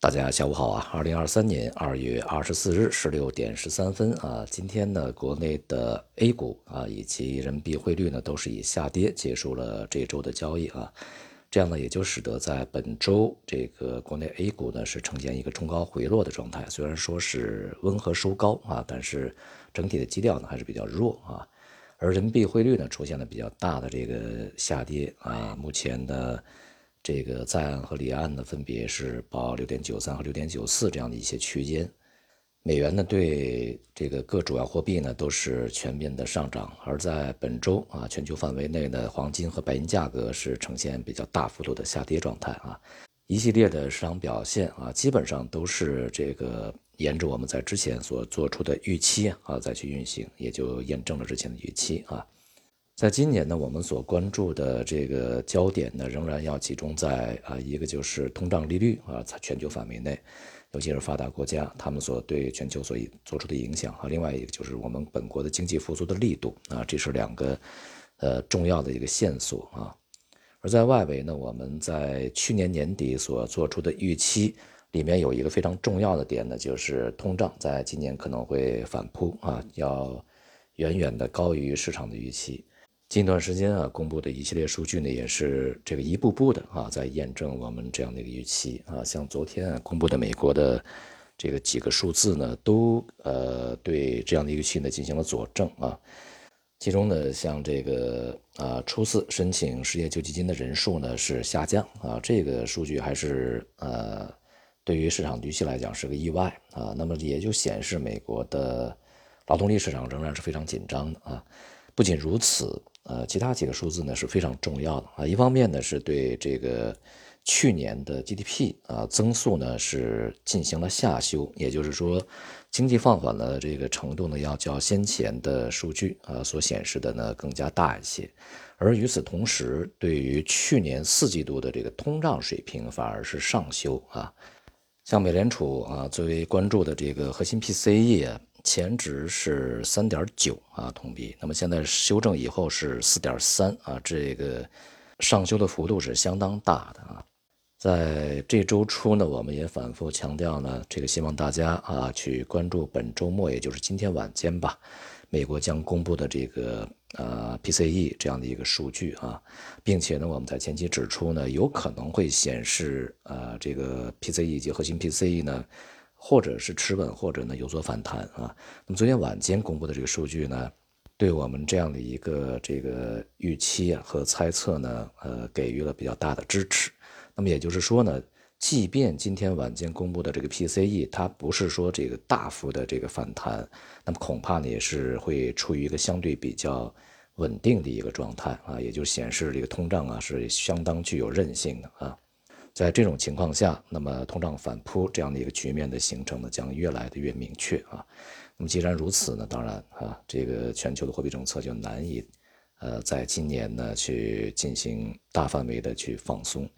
大家下午好啊！二零二三年二月二十四日十六点十三分啊，今天呢，国内的 A 股啊以及人民币汇率呢都是以下跌结束了这一周的交易啊，这样呢也就使得在本周这个国内 A 股呢是呈现一个冲高回落的状态，虽然说是温和收高啊，但是整体的基调呢还是比较弱啊，而人民币汇率呢出现了比较大的这个下跌啊，目前的。这个在岸和离岸呢，分别是报六点九三和六点九四这样的一些区间。美元呢，对这个各主要货币呢都是全面的上涨。而在本周啊，全球范围内的黄金和白银价格是呈现比较大幅度的下跌状态啊。一系列的市场表现啊，基本上都是这个沿着我们在之前所做出的预期啊再去运行，也就验证了之前的预期啊。在今年呢，我们所关注的这个焦点呢，仍然要集中在啊，一个就是通胀利率啊，在全球范围内，尤其是发达国家，他们所对全球所做出的影响啊。另外一个就是我们本国的经济复苏的力度啊，这是两个呃重要的一个线索啊。而在外围呢，我们在去年年底所做出的预期里面有一个非常重要的点呢，就是通胀在今年可能会反扑啊，要远远的高于市场的预期。近段时间啊，公布的一系列数据呢，也是这个一步步的啊，在验证我们这样的一个预期啊。像昨天啊公布的美国的这个几个数字呢，都呃对这样的预期呢进行了佐证啊。其中呢，像这个啊初次申请失业救济金的人数呢是下降啊，这个数据还是呃对于市场预期来讲是个意外啊。那么也就显示美国的劳动力市场仍然是非常紧张的啊。不仅如此。呃，其他几个数字呢是非常重要的啊。一方面呢是对这个去年的 GDP 啊增速呢是进行了下修，也就是说经济放缓的这个程度呢要较先前的数据啊所显示的呢更加大一些。而与此同时，对于去年四季度的这个通胀水平反而是上修啊。像美联储啊最为关注的这个核心 PCE 啊。前值是三点九啊，同比。那么现在修正以后是四点三啊，这个上修的幅度是相当大的啊。在这周初呢，我们也反复强调呢，这个希望大家啊去关注本周末，也就是今天晚间吧，美国将公布的这个呃 PCE 这样的一个数据啊，并且呢，我们在前期指出呢，有可能会显示呃这个 PCE 及核心 PCE 呢。或者是持稳，或者呢有所反弹啊。那么昨天晚间公布的这个数据呢，对我们这样的一个这个预期啊和猜测呢，呃，给予了比较大的支持。那么也就是说呢，即便今天晚间公布的这个 PCE 它不是说这个大幅的这个反弹，那么恐怕呢也是会处于一个相对比较稳定的一个状态啊，也就显示这个通胀啊是相当具有韧性的啊。在这种情况下，那么通胀反扑这样的一个局面的形成呢，将越来的越明确啊。那么既然如此呢，当然啊，这个全球的货币政策就难以，呃，在今年呢去进行大范围的去放松，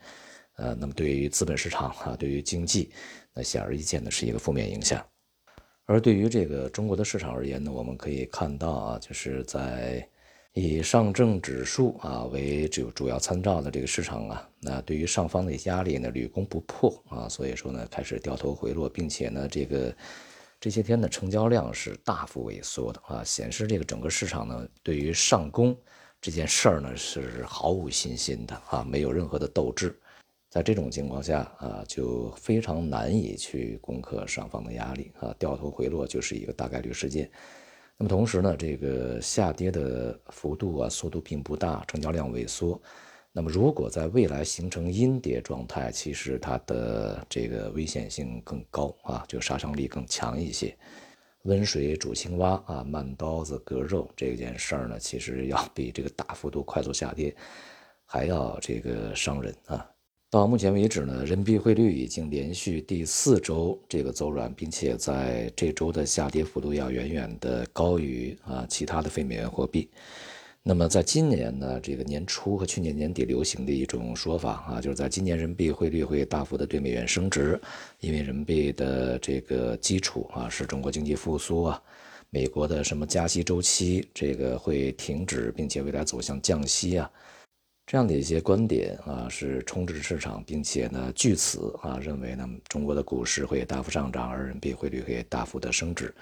呃，那么对于资本市场啊，对于经济，那显而易见的是一个负面影响。而对于这个中国的市场而言呢，我们可以看到啊，就是在。以上证指数啊为主主要参照的这个市场啊，那对于上方的压力呢屡攻不破啊，所以说呢开始掉头回落，并且呢这个这些天的成交量是大幅萎缩的啊，显示这个整个市场呢对于上攻这件事儿呢是毫无信心的啊，没有任何的斗志，在这种情况下啊，就非常难以去攻克上方的压力啊，掉头回落就是一个大概率事件。那么同时呢，这个下跌的幅度啊，速度并不大，成交量萎缩。那么如果在未来形成阴跌状态，其实它的这个危险性更高啊，就杀伤力更强一些。温水煮青蛙啊，慢刀子割肉这件事儿呢，其实要比这个大幅度快速下跌还要这个伤人啊。到目前为止呢，人民币汇率已经连续第四周这个走软，并且在这周的下跌幅度要远远的高于啊其他的非美元货币。那么在今年呢，这个年初和去年年底流行的一种说法啊，就是在今年人民币汇率会大幅的对美元升值，因为人民币的这个基础啊是中国经济复苏啊，美国的什么加息周期这个会停止，并且未来走向降息啊。这样的一些观点啊，是充斥市场，并且呢，据此啊，认为呢，中国的股市会大幅上涨，而人民币汇率会大幅的升值。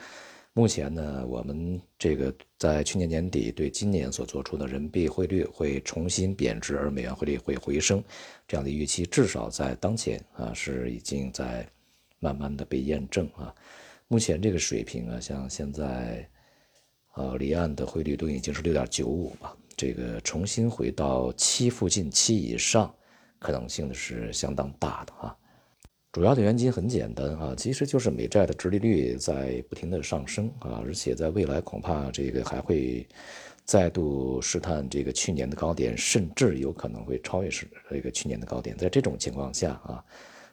目前呢，我们这个在去年年底对今年所做出的人民币汇率会重新贬值，而美元汇率会回升，这样的预期，至少在当前啊，是已经在慢慢的被验证啊。目前这个水平啊，像现在，呃，离岸的汇率都已经是六点九五吧。这个重新回到七附近、七以上，可能性的是相当大的啊。主要的原因很简单啊，其实就是美债的殖利率在不停的上升啊，而且在未来恐怕这个还会再度试探这个去年的高点，甚至有可能会超越是这个去年的高点。在这种情况下啊，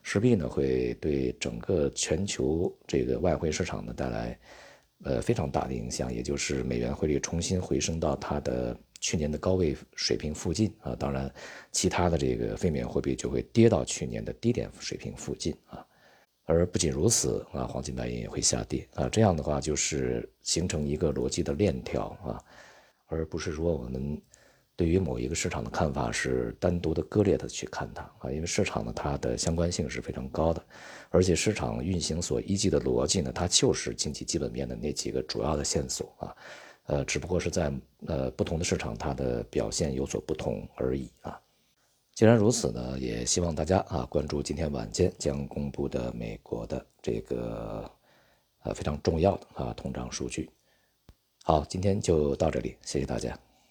势必呢会对整个全球这个外汇市场呢带来呃非常大的影响，也就是美元汇率重新回升到它的。去年的高位水平附近啊，当然，其他的这个非美元货币就会跌到去年的低点水平附近啊。而不仅如此啊，黄金白银也会下跌啊。这样的话就是形成一个逻辑的链条啊，而不是说我们对于某一个市场的看法是单独的割裂的去看它啊。因为市场呢，它的相关性是非常高的，而且市场运行所依据的逻辑呢，它就是经济基本面的那几个主要的线索啊。呃，只不过是在呃不同的市场，它的表现有所不同而已啊。既然如此呢，也希望大家啊关注今天晚间将公布的美国的这个呃非常重要的啊通胀数据。好，今天就到这里，谢谢大家。